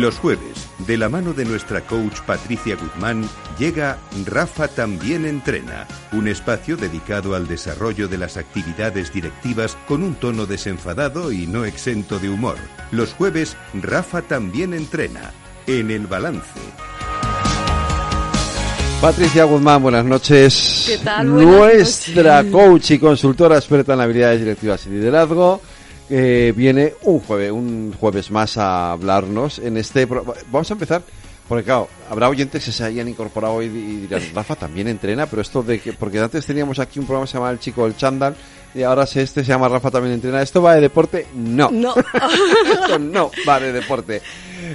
Los jueves, de la mano de nuestra coach Patricia Guzmán, llega Rafa también entrena, un espacio dedicado al desarrollo de las actividades directivas con un tono desenfadado y no exento de humor. Los jueves, Rafa también entrena, en el balance. Patricia Guzmán, buenas noches. ¿Qué tal? Nuestra coach y consultora experta en habilidades directivas y liderazgo eh, viene un jueves, un jueves más a hablarnos en este. Vamos a empezar. Porque claro, habrá oyentes que se hayan incorporado hoy y dirán, Rafa también entrena, pero esto de que, porque antes teníamos aquí un programa que se llama El Chico del Chandal, y ahora este se llama Rafa también entrena. ¿Esto va de deporte? No. No. esto no va de deporte.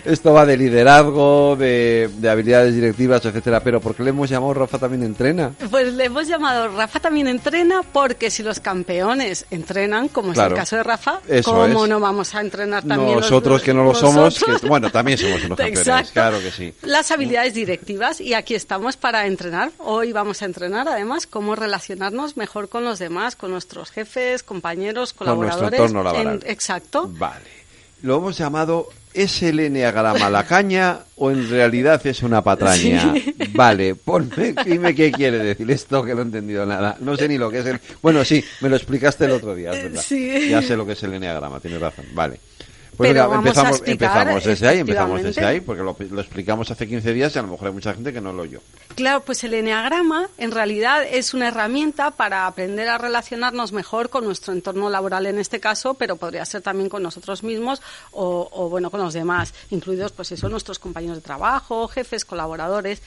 Esto va de liderazgo, de, habilidades directivas, etcétera. Pero ¿por qué le hemos llamado Rafa también entrena? Pues le hemos llamado Rafa también entrena porque si los campeones entrenan, como es el caso de Rafa, ¿cómo no vamos a entrenar también nosotros que no lo somos? bueno, también somos unos campeones, claro que sí. Las habilidades directivas y aquí estamos para entrenar. Hoy vamos a entrenar además cómo relacionarnos mejor con los demás, con nuestros jefes, compañeros, colaboradores. Con nuestro entorno laboral. exacto. Vale. Lo hemos llamado ¿Es el eneagrama la caña o en realidad es una patraña? Vale, ponme, dime qué quiere decir esto que no he entendido nada. No sé ni lo que es el... Bueno, sí, me lo explicaste el otro día, es verdad. Ya sé lo que es el eneagrama, tienes razón. Vale. Pues empezamos, empezamos desde ahí, empezamos desde ahí, porque lo, explicamos hace 15 días y a lo mejor hay mucha gente que no lo oyó. Claro, pues el eneagrama en realidad es una herramienta para aprender a relacionarnos mejor con nuestro entorno laboral en este caso, pero podría ser también con nosotros mismos o, bueno, con los demás, incluidos pues eso, nuestros compañeros de trabajo, jefes, colaboradores.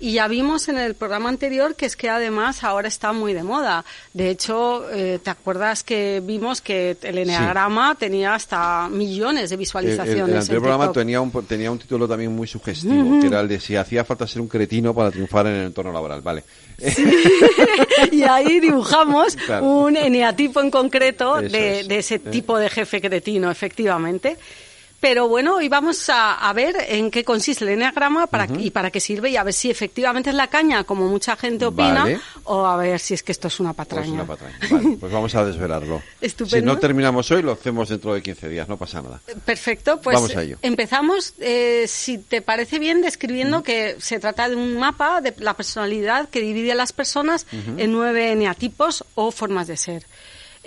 Y ya vimos en el programa anterior que es que además ahora está muy de moda. De hecho, eh, ¿te acuerdas que vimos que el eneagrama tenía hasta millones de visualizaciones. El, anterior programa tenía un, tenía un título también muy sugestivo, que era el de si hacía falta ser un cretino para triunfar en el entorno laboral. Vale. y ahí dibujamos un eneatipo en concreto de, de, ese tipo de jefe cretino, efectivamente. Pero bueno, hoy vamos a, ver en qué consiste el enneagrama para, y para qué sirve y a ver si efectivamente es la caña, como mucha gente opina, o a ver si es que esto es una patraña. pues vamos a desvelarlo. Si no terminamos hoy, lo hacemos dentro de 15 días, no pasa nada. Perfecto, pues empezamos, eh, si te parece bien, describiendo que se trata de un mapa de la personalidad que divide a las personas en nueve eneatipos o formas de ser.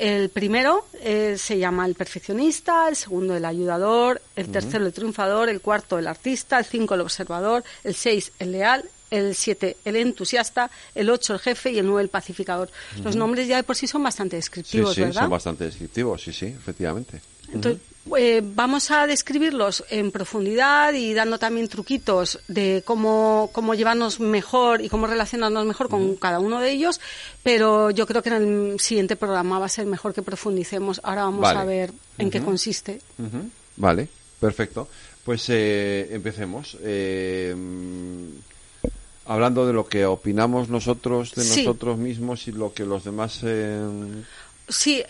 El primero eh, se llama el perfeccionista, el segundo el ayudador, el tercero el triunfador, el cuarto el artista, el cinco el observador, el seis el leal, el siete el entusiasta, el ocho el jefe y el nueve el pacificador. Los nombres ya de por sí son bastante descriptivos, sí, sí, Son bastante descriptivos, sí, sí, efectivamente. Entonces, eh, vamos a describirlos en profundidad y dando también truquitos de cómo, cómo llevarnos mejor y cómo relacionarnos mejor con cada uno de ellos, pero yo creo que en el siguiente programa va a ser mejor que profundicemos. Ahora vamos a ver en qué consiste. Vale, perfecto. Pues eh, empecemos. Eh, hablando de lo que opinamos nosotros de nosotros mismos y lo que los demás Sí,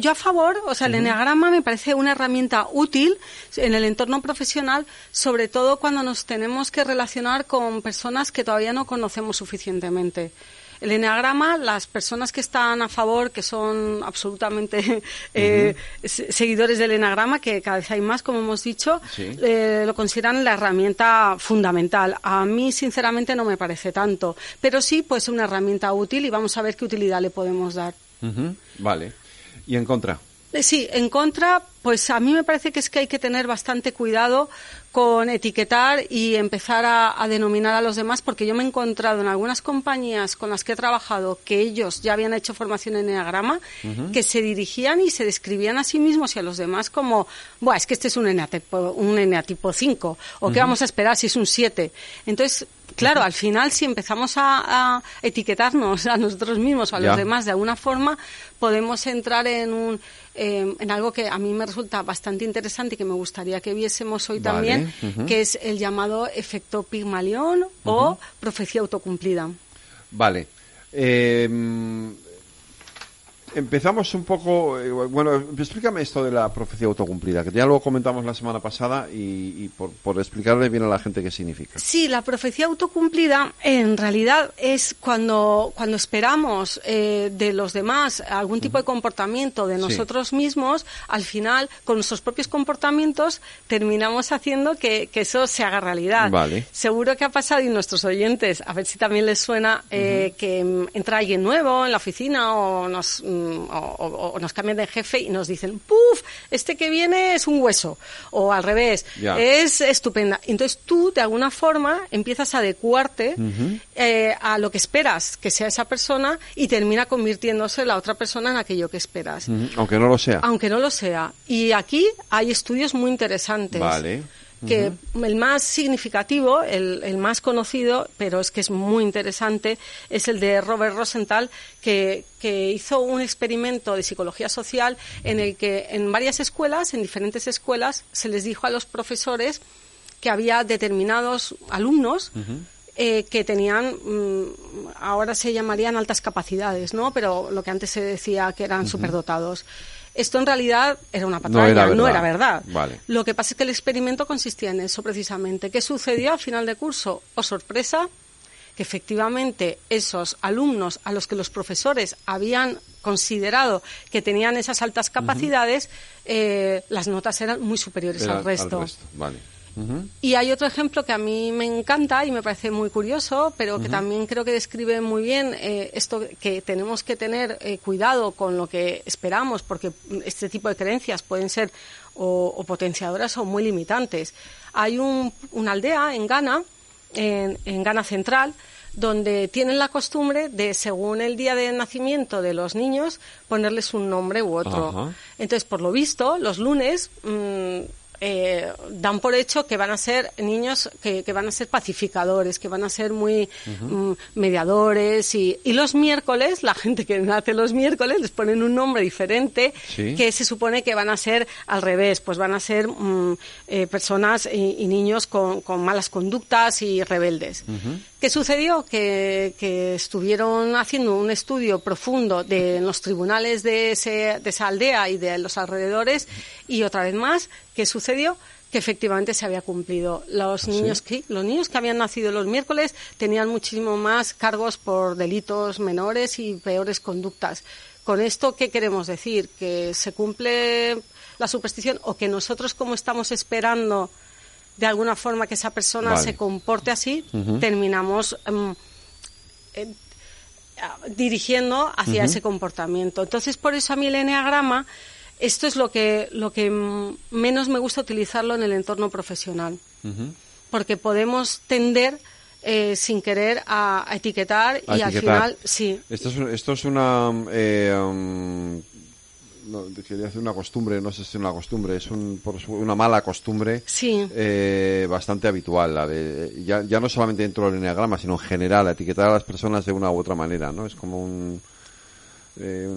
yo a favor, o sea, el enneagrama me parece una herramienta útil en el entorno profesional, sobre todo cuando nos tenemos que relacionar con personas que todavía no conocemos suficientemente. El enneagrama, las personas que están a favor, que son absolutamente eh, seguidores del enneagrama, que cada vez hay más, como hemos dicho, eh, lo consideran la herramienta fundamental. A mí, sinceramente, no me parece tanto, pero sí, pues una herramienta útil y vamos a ver qué utilidad le podemos dar. Vale. ¿Y en contra? Eh, sí, en contra, pues a mí me parece que es que hay que tener bastante cuidado con etiquetar y empezar a, denominar a los demás, porque yo me he encontrado en algunas compañías con las que he trabajado que ellos ya habían hecho formación en Enneagrama, que se dirigían y se describían a sí mismos y a los demás como, Buah, es que este es un eneatipo, un eneatipo 5, o qué vamos a esperar si es un 7. Entonces, Claro, al final, si empezamos a, etiquetarnos a nosotros mismos o a los demás de alguna forma, podemos entrar en, un, em, en algo que a mí me resulta bastante interesante y que me gustaría que viésemos hoy también, que es el llamado efecto Pigmalión o profecía autocumplida. Vale. Em, empezamos un poco, eh, bueno, explícame esto de la profecía autocumplida, que ya lo comentamos la semana pasada y, por, por, explicarle bien a la gente qué significa. Sí, la profecía autocumplida en realidad es cuando, cuando esperamos eh, de los demás algún tipo de comportamiento de nosotros mismos, al final, con nuestros propios comportamientos, terminamos haciendo que, que eso se haga realidad. Vale. Seguro que ha pasado y nuestros oyentes, a ver si también les suena eh, que mm, entra alguien nuevo en la oficina o nos O, nos cambian de jefe y nos dicen, ¡puf! Este que viene es un hueso. O al revés, es estupenda. Entonces tú, de alguna forma, empiezas a adecuarte eh, a lo que esperas que sea esa persona y termina convirtiéndose la otra persona en aquello que esperas. Aunque no lo sea. Aunque no lo sea. Y aquí hay estudios muy interesantes. Vale que el más significativo, el, el, más conocido, pero es que es muy interesante, es el de Robert Rosenthal, que, que, hizo un experimento de psicología social en el que en varias escuelas, en diferentes escuelas, se les dijo a los profesores que había determinados alumnos eh, que tenían, mm, ahora se llamarían altas capacidades, ¿no? Pero lo que antes se decía que eran superdotados. Esto en realidad era una patraña, no era verdad. Lo que pasa es que el experimento consistía en eso precisamente. ¿Qué sucedió al final de curso? O oh, sorpresa, que efectivamente esos alumnos a los que los profesores habían considerado que tenían esas altas capacidades, eh, las notas eran muy superiores al resto. Y hay otro ejemplo que a mí me encanta y me parece muy curioso, pero que también creo que describe muy bien eh, esto que tenemos que tener eh, cuidado con lo que esperamos, porque este tipo de creencias pueden ser o, potenciadoras o muy limitantes. Hay una aldea en Ghana, en, Ghana Central, donde tienen la costumbre de, según el día de nacimiento de los niños, ponerles un nombre u otro. Entonces, por lo visto, los lunes mm, eh, dan por hecho que van a ser niños que, van a ser pacificadores, que van a ser muy mm, mediadores y, los miércoles, la gente que nace los miércoles les ponen un nombre diferente que se supone que van a ser al revés, pues van a ser mm, eh, personas y, niños con, malas conductas y rebeldes. ¿Qué sucedió? Que, estuvieron haciendo un estudio profundo de los tribunales de, de esa aldea y de los alrededores y otra vez más, ¿qué sucedió? que efectivamente se había cumplido. Los ¿Ah, niños que los niños que habían nacido los miércoles tenían muchísimo más cargos por delitos menores y peores conductas. Con esto qué queremos decir que se cumple la superstición o que nosotros como estamos esperando de alguna forma que esa persona se comporte así, terminamos em, dirigiendo hacia ese comportamiento. Entonces, por eso a mí el enneagrama, esto es lo que, lo que menos me gusta utilizarlo en el entorno profesional. Porque podemos tender eh, sin querer a, etiquetar y al final sí. Esto es, esto es una eh, um, no, quería hacer una costumbre, no sé si es una costumbre, es una mala costumbre eh, bastante habitual, la de, ya, ya no solamente dentro del enneagrama, sino en general, etiquetar a las personas de una u otra manera, ¿no? Es como un... Eh,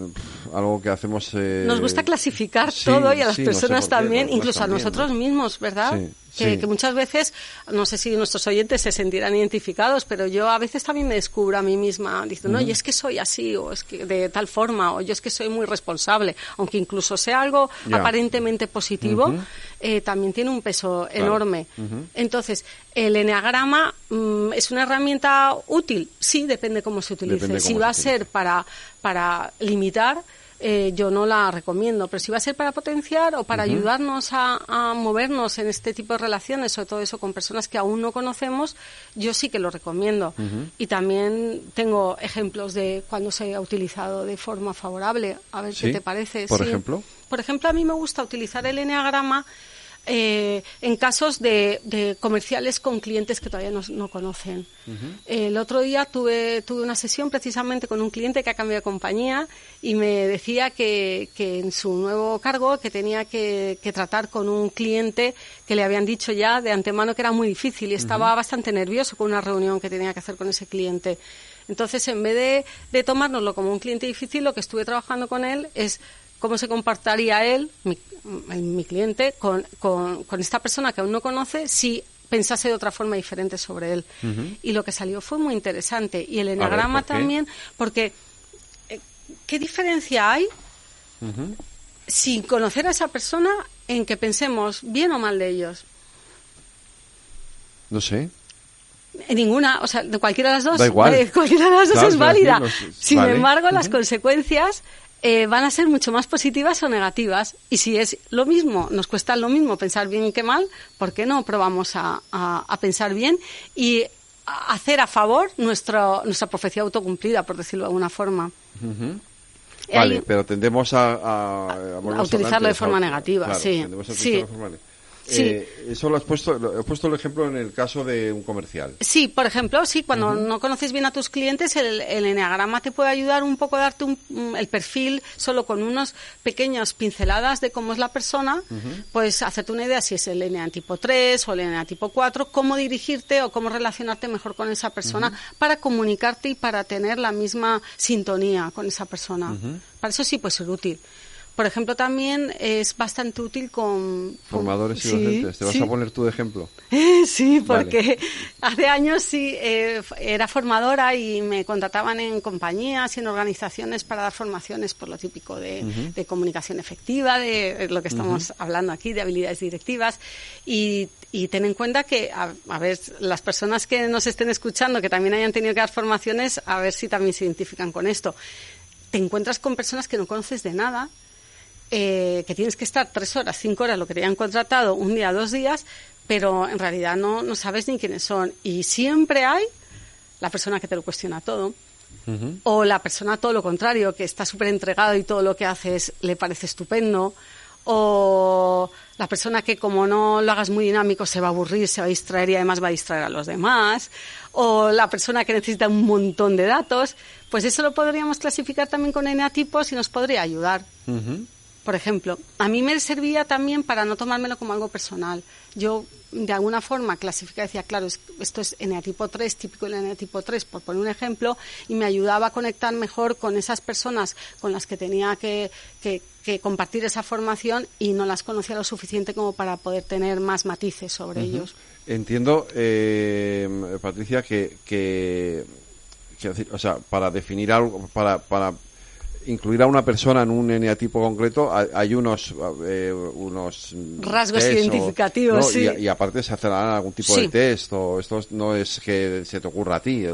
algo que hacemos. Eh, Nos gusta clasificar todo y a las personas también, incluso a nosotros mismos, ¿verdad? que, muchas veces, no sé si nuestros oyentes se sentirán identificados, pero yo a veces también me descubro a mí misma diciendo, no, y es que soy así, o es que de tal forma, o yo es que soy muy responsable, aunque incluso sea algo aparentemente positivo, eh, también tiene un peso enorme. Entonces, el eneagrama mm, es una herramienta útil, sí, depende cómo se utilice. si va a ser para, para limitar, eh, yo no la recomiendo. Pero si va a ser para potenciar o para ayudarnos a, movernos en este tipo de relaciones, sobre todo eso con personas que aún no conocemos, yo sí que lo recomiendo. Y también tengo ejemplos de cuando se ha utilizado de forma favorable. A ver qué te parece. Por ejemplo. Por ejemplo, a mí me gusta utilizar el enneagrama eh, en casos de, comerciales con clientes que todavía no, conocen. El otro día tuve, tuve una sesión precisamente con un cliente que ha cambiado de compañía y me decía que, en su nuevo cargo que tenía que, tratar con un cliente que le habían dicho ya de antemano que era muy difícil y estaba bastante nervioso con una reunión que tenía que hacer con ese cliente. Entonces, en vez de, de tomárnoslo como un cliente difícil, lo que estuve trabajando con él es cómo se comportaría él, mi, mi cliente, con, con, esta persona que aún no conoce si pensase de otra forma diferente sobre él. Y lo que salió fue muy interesante. Y el enagrama también, porque ¿qué diferencia hay sin conocer a esa persona en que pensemos bien o mal de ellos? No sé. Ninguna, o sea, de cualquiera de las dos. Da igual. eh, cualquiera de las dos Claro, es válida. los- Sin vale. embargo, las consecuencias eh, van a ser mucho más positivas o negativas. Y si es lo mismo, nos cuesta lo mismo pensar bien que mal, ¿por qué no probamos a, a- a pensar bien y a hacer a favor nuestro, nuestra profecía autocumplida, por decirlo de alguna forma? Vale, hay- pero tendemos a, a, utilizarlo de forma negativa, sí. Sí. Eh, eso lo has puesto, lo- he puesto el ejemplo en el caso de un comercial. Sí, por ejemplo, sí, cuando no conoces bien a tus clientes, el, el enneagrama te puede ayudar un poco a darte un- el perfil solo con unos pequeños pinceladas de cómo es la persona, pues hacerte una idea si es el NA tipo 3 o el NA tipo 4, cómo dirigirte o cómo relacionarte mejor con esa persona para comunicarte y para tener la misma sintonía con esa persona. Para eso sí puede ser útil. Por ejemplo, también es bastante útil con... con- Formadores y Sí, docentes. ¿Te vas sí. a poner tu de ejemplo? Sí, Vale. porque hace años sí eh, era formadora y me contrataban en compañías y en organizaciones para dar formaciones por lo típico de, de comunicación efectiva, de lo que estamos hablando aquí, de habilidades directivas. Y, y ten en cuenta que, a, a ver, las personas que nos estén escuchando, que también hayan tenido que dar formaciones, a ver si también se identifican con esto. Te encuentras con personas que no conoces de nada eh, que tienes que estar tres horas, cinco horas, lo que te hayan contratado, un día, dos días, pero en realidad no, no sabes ni quiénes son. Y siempre hay la persona que te lo cuestiona todo. O la persona todo lo contrario, que está súper entregado y todo lo que haces le parece estupendo. O la persona que como no lo hagas muy dinámico se va a aburrir, se va a distraer y además va a distraer a los demás. O la persona que necesita un montón de datos. Pues eso lo podríamos clasificar también con eneatipos y nos podría ayudar. Por ejemplo, a mí me servía también para no tomármelo como algo personal. Yo, de alguna forma, clasificaba, decía, claro, es- esto es eneatipo 3, típico del eneatipo 3, por poner un ejemplo, y me ayudaba a conectar mejor con esas personas con las que tenía que, que- que compartir esa formación y no las conocía lo suficiente como para poder tener más matices sobre ellos. Entiendo, eh, Patricia, que, que, que o sea, para definir algo, para, para incluir a una persona en un eneatipo concreto, hay, unos, eh, unos Rasgos o- identificativos, ¿no? sí. y, y aparte se hacerá algún tipo Sí. de test, o esto no es que se te ocurra a ti.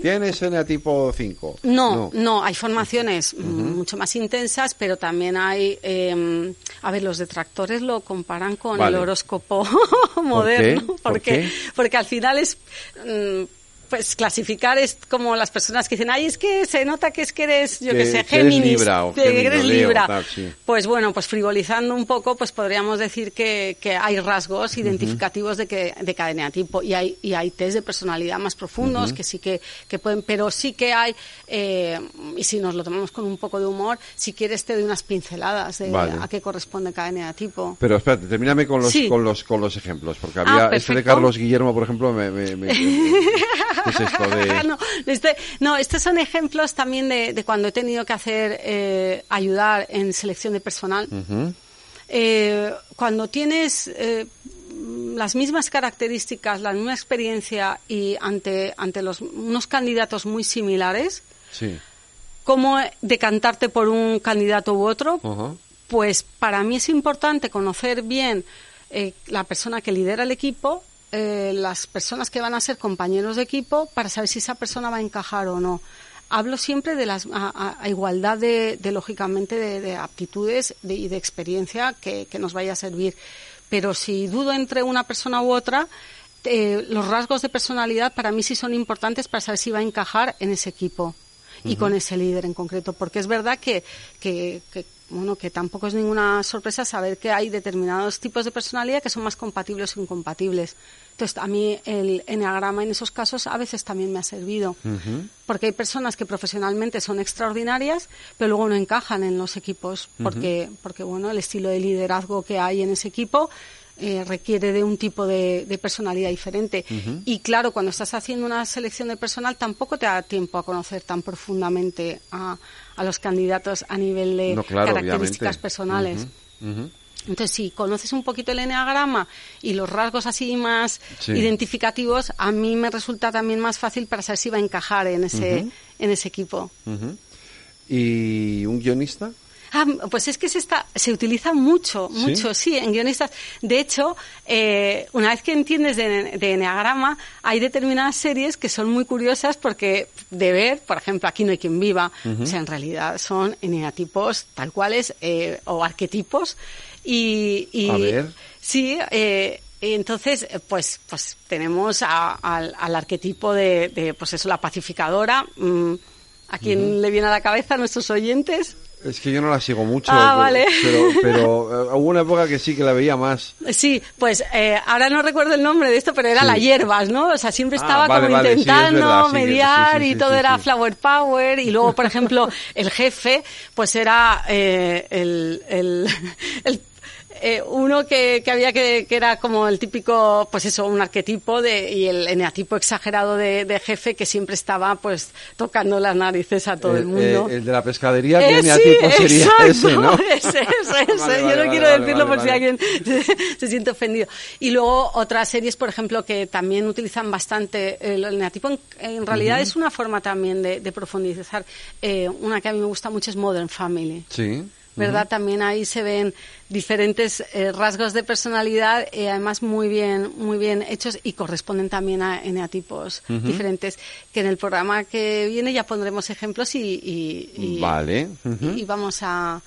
¿Tienes eneatipo 5? No, no, hay formaciones mucho más intensas, pero también hay, eh, a ver, los detractores lo comparan con Vale. el horóscopo moderno, ¿Por porque qué? porque al final es mm, pues clasificar es como las personas que dicen, ay, es que se nota que es que eres, yo Que- que sé, que eres Géminis, que eres Libra. tal, sí. Pues bueno, pues frivolizando un poco, pues podríamos decir que, que hay rasgos identificativos de, que, de cada eneatipo y hay, y hay test de personalidad más profundos que sí que, que pueden, pero sí que hay, eh, y si nos lo tomamos con un poco de humor, si quieres te doy unas pinceladas de Vale. a qué corresponde cada eneatipo. Pero espérate, termíname con los, Sí. con los, con los ejemplos, porque Ah, había este de. Carlos Guillermo, por ejemplo, me, me- me- ¿qué es esto de...? no, este- no, estos son ejemplos también de, de cuando he tenido que hacer, eh, ayudar en selección de personal. Eh, cuando tienes eh, las mismas características, la misma experiencia y ante, ante los, unos candidatos muy similares, Sí. ¿cómo decantarte por un candidato u otro? Pues para mí es importante conocer bien eh, la persona que lidera el equipo, eh, las personas que van a ser compañeros de equipo, para saber si esa persona va a encajar o no. Hablo siempre de las, a, igualdad de, de, lógicamente, de, de aptitudes de- y de experiencia que, que nos vaya a servir. Pero si dudo entre una persona u otra, eh, los rasgos de personalidad para mí sí son importantes para saber si va a encajar en ese equipo y con ese líder en concreto, porque es verdad que, que, que, bueno, que tampoco es ninguna sorpresa saber que hay determinados tipos de personalidad que son más compatibles o incompatibles. Entonces, a mí el enneagrama en esos casos a veces también me ha servido, porque hay personas que profesionalmente son extraordinarias, pero luego no encajan en los equipos, porque, porque bueno, el estilo de liderazgo que hay en ese equipo eh, requiere de un tipo de, de personalidad diferente. Y claro, cuando estás haciendo una selección de personal tampoco te da tiempo a conocer tan profundamente a, a los candidatos a nivel de No, claro, características obviamente. personales. Entonces, si conoces un poquito el enneagrama y los rasgos así más Sí. identificativos, a mí me resulta también más fácil para saber si va a encajar en ese, en ese equipo. ¿Y un guionista? Ah, pues es que se, está, se utiliza mucho, mucho, sí, en guionistas. De hecho, eh, una vez que entiendes de, de Enneagrama, hay determinadas series que son muy curiosas porque de ver, por ejemplo, Aquí no hay quien viva, o sea, en realidad son eneatipos tal cuales eh, o arquetipos. Y, y A ver. sí, eh, entonces, pues, pues tenemos a- al, al arquetipo de, de, pues eso, la pacificadora. mm, ¿A quién le viene a la cabeza a nuestros oyentes? Es que yo no la sigo mucho. Ah, pero- vale. Pero, pero eh, hubo una época que sí que la veía más. Sí, pues eh, ahora no recuerdo el nombre de esto, pero era Sí. la hierbas, ¿no? O sea, siempre Ah, estaba vale, como vale, sí, es intentando verdad, mediar sí, y todo era flower power y luego, por ejemplo, el jefe, pues era eh, el, el, el- eh, uno que, que había que, que era como el típico, pues eso, un arquetipo de, y el eneatipo exagerado de, de jefe que siempre estaba pues tocando las narices a todo el, mundo. eh, el de la pescadería, Eh, que venía sí, tipo sería exacto, ese, ¿no? ese, ese, ese. Vale, Yo no vale, quiero decirlo por si alguien se, se siente ofendido. Y luego otras series, por ejemplo, que también utilizan bastante el, el neatipo, en, en realidad es una forma también de, de profundizar. Eh, una que a mí me gusta mucho es Modern Family. Sí. ¿Verdad? También ahí se ven diferentes eh, rasgos de personalidad, eh, además muy bien, muy bien hechos y corresponden también a eneatipos diferentes. Que en el programa que viene ya pondremos ejemplos y, y- y- Vale. ujú. y vamos a,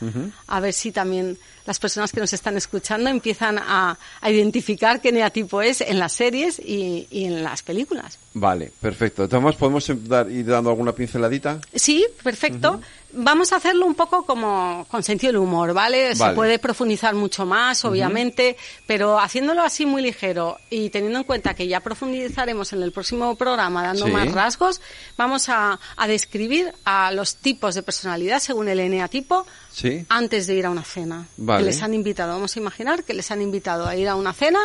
a ver si también las personas que nos están escuchando empiezan a, a identificar qué eneatipo es en las series y, y en las películas. Vale, perfecto. Entonces, ¿podemos em- dar- ir dando alguna pinceladita? Sí, perfecto. Vamos a hacerlo un poco como con sentido del humor, ¿vale? Se Vale. puede profundizar mucho más, obviamente, pero haciéndolo así muy ligero y teniendo en cuenta que ya profundizaremos en el próximo programa dando Sí. más rasgos, vamos a, a describir a los tipos de personalidad según el eneatipo Sí. antes de ir a una cena. Vale. Que les han invitado, vamos a imaginar que les han invitado a ir a una cena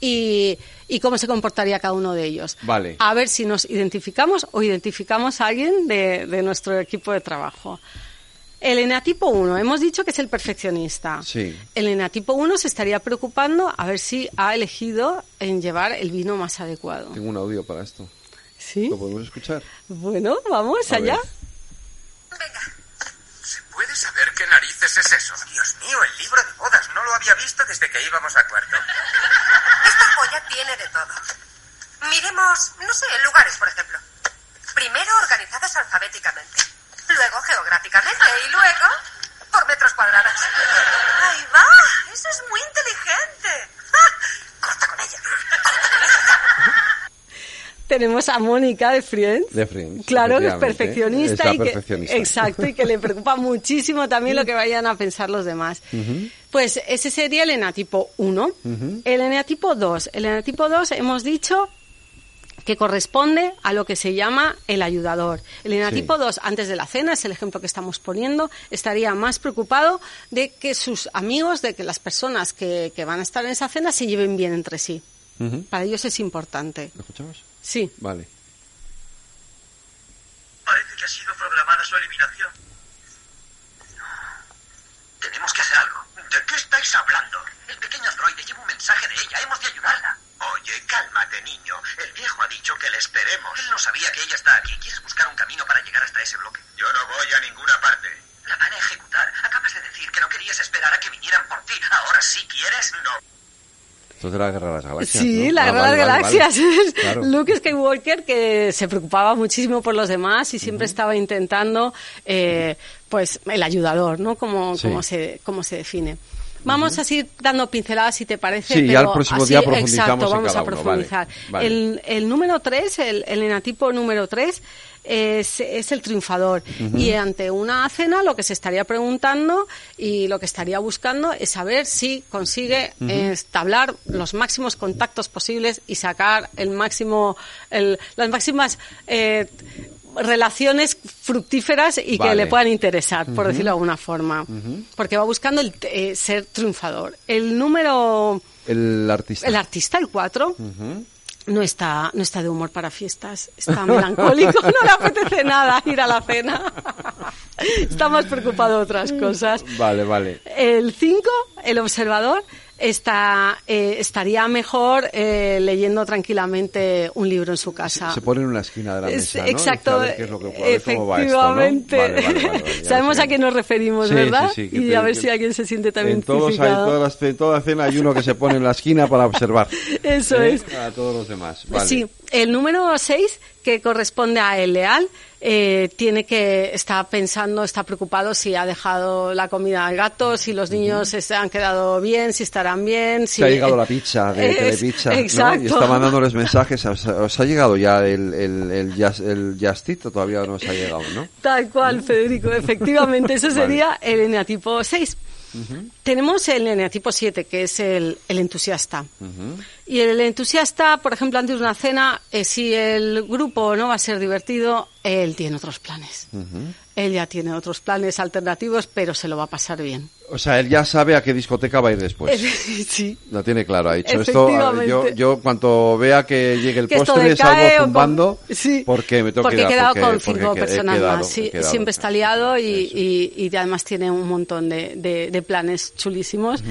y, y cómo se comportaría cada uno de ellos. Vale. A ver si nos identificamos o identificamos a alguien de, de nuestro equipo de trabajo. El eneatipo 1, hemos dicho que es el perfeccionista. Sí. El eneatipo 1 se estaría preocupando a ver si ha elegido en llevar el vino más adecuado. Tengo un audio para esto. ¿Sí? ¿Lo podemos escuchar? Bueno, vamos A allá. ver. ¿Se puede saber qué narices es eso? Dios mío, el libro de bodas. No lo había visto desde que íbamos a cuarto. De todo. Miremos, no sé, lugares, por ejemplo. Primero organizados alfabéticamente, luego geográficamente y luego por metros cuadrados. ¡Ahí va! ¡Eso es muy inteligente! ¡Ah! ¡Corta con ella! Tenemos a Mónica de Friends. De Friends, Claro, que es perfeccionista. Es la y que, perfeccionista. Exacto, y que le preocupa muchísimo también lo que vayan a pensar los demás. Pues ese sería el enatipo 1. El eneatipo 2. El eneatipo 2 hemos dicho que corresponde a lo que se llama el ayudador. El enatipo Sí. 2, antes de la cena, es el ejemplo que estamos poniendo, estaría más preocupado de que sus amigos, de que las personas que, que van a estar en esa cena se lleven bien entre sí. Para ellos es importante. ¿Lo escuchamos? Sí. Vale. Parece que ha sido programada su eliminación. Tenemos que hacer algo. ¿De qué estáis hablando? El pequeño androide lleva un mensaje de ella. Hemos de ayudarla. Oye, cálmate, niño. El viejo ha dicho que le esperemos. Él no sabía que ella está aquí. ¿Quieres buscar un camino para llegar hasta ese bloque? Yo no voy a ninguna parte. La van a ejecutar. Acabas de decir que no querías esperar a que vinieran por ti. ¿Ahora sí quieres? No. Esto es de la Guerra de las Galaxias. Sí, ¿no? la Ah, Guerra vale, de las vale, vale. Galaxias. Claro. Luke Skywalker que se preocupaba muchísimo por los demás y siempre estaba intentando, eh, pues, el ayudador, ¿no? Como, Sí. como, se, como se define. Vamos a seguir dando pinceladas, si te parece. Sí, ya pero el próximo así- día profundizamos Exacto, en vamos cada a uno, vale, profundizar. vale. El, el número 3, el, el enatipo número 3, es, es el triunfador. Y ante una cena lo que se estaría preguntando y lo que estaría buscando es saber si consigue eh, establar los máximos contactos posibles y sacar el máximo, el- las máximas eh, relaciones fructíferas y que le puedan interesar, por decirlo de alguna forma. Porque va buscando el, eh, ser triunfador. El número, El artista. el artista, el 4, no está, no está de humor para fiestas, está melancólico, no le apetece nada ir a la cena. está más preocupado de otras cosas. Vale, vale. El 5, el observador, está, eh, estaría mejor eh, leyendo tranquilamente un libro en su casa. Se pone en una esquina de la Es- mesa, ¿no? Exacto, qué efectivamente. Vale, vale, vale, vale, ya Sabemos a quién nos referimos, Sí, ¿verdad? sí, sí, y te- a ver que- si alguien se siente también En, todos hay, todas las, en toda cena hay uno que se pone en la esquina para observar. Eso ¿eh? es. A todos los demás. Sí, el número 6, que corresponde a el leal, eh, tiene que estar pensando, está preocupado si ha dejado la comida al gato, si los niños se han quedado bien, si estarán bien. Si Se ha llegado la pizza de Es- Telepizza, ¿no? Exacto. Y está mandándoles mensajes. ¿Os, os ha llegado ya el, el, Just, todavía no os ha llegado, no? Tal cual, Federico, efectivamente, eso Vale. sería el eneatipo 6. Tenemos el eneatipo 7, que es el, el entusiasta. Y el entusiasta, por ejemplo, antes de una cena, eh, si el grupo no va a ser divertido, él tiene otros planes. Él ya tiene otros planes alternativos, pero se lo va a pasar bien. O sea, él ya sabe a qué discoteca va a ir después. sí. Lo tiene claro, ha dicho esto. Yo, yo cuanto vea que llegue el Que postre salgo o con- zumbando sí, porque me tengo porque que he quedado porque- con cinco personas quedado, más. Sí, quedado. siempre está liado y, y, y además tiene un montón de, de- de planes chulísimos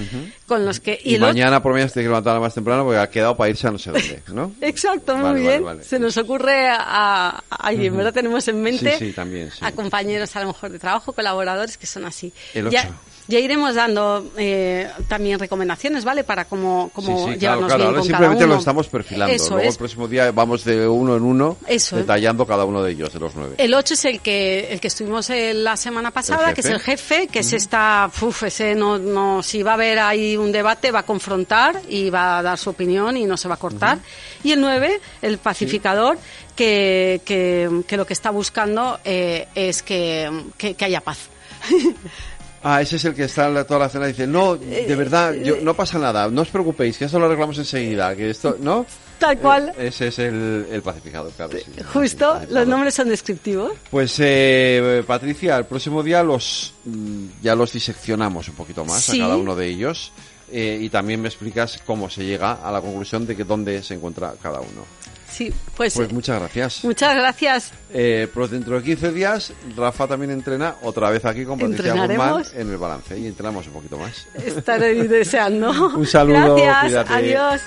con los que... Y, otro- mañana por se tiene que levantar más temprano porque ha quedado para irse a no sé dónde, ¿no? Exacto, muy Vale, vale, bien. vale. Se nos ocurre a, alguien, ¿verdad? Tenemos en mente Sí, sí, también, sí. a compañeros a lo mejor de trabajo, colaboradores que son así. El ya, ocho. Ya iremos dando eh, también recomendaciones, ¿vale? Para cómo, cómo sí, sí, claro, llevarnos claro. bien Ahora con simplemente cada uno. lo estamos perfilando. Eso Luego es. el próximo día vamos de uno en uno Eso es. detallando cada uno de ellos, de los nueve. El 8 es el que el que estuvimos eh, la semana pasada, ¿El que es el jefe, que se está, uf, ese no, no, si va a haber ahí un debate, va a confrontar y va a dar su opinión y no se va a cortar. Y el 9, el pacificador, que, que, que lo que está buscando eh, es que, que haya paz. Ah, ese es el que está en la- toda la cena y dice, no, Eh, de verdad, yo, no pasa nada, no os preocupéis, que esto lo arreglamos enseguida, que esto, ¿no? Tal cual. Eh, ese es el, el pacificador, claro. sí. Justo, los nombres son descriptivos. Pues, eh, Patricia, el próximo día los mm, ya los diseccionamos un poquito más Sí. a cada uno de ellos eh, y también me explicas cómo se llega a la conclusión de que dónde se encuentra cada uno. Sí, pues, Pues muchas gracias. muchas gracias. Eh, pues dentro de 15 días, Rafa también entrena otra vez aquí con Patricia Guzmán en el balance y entrenamos un poquito más. Estaré deseando. Un saludo, Gracias, cuídate. adiós.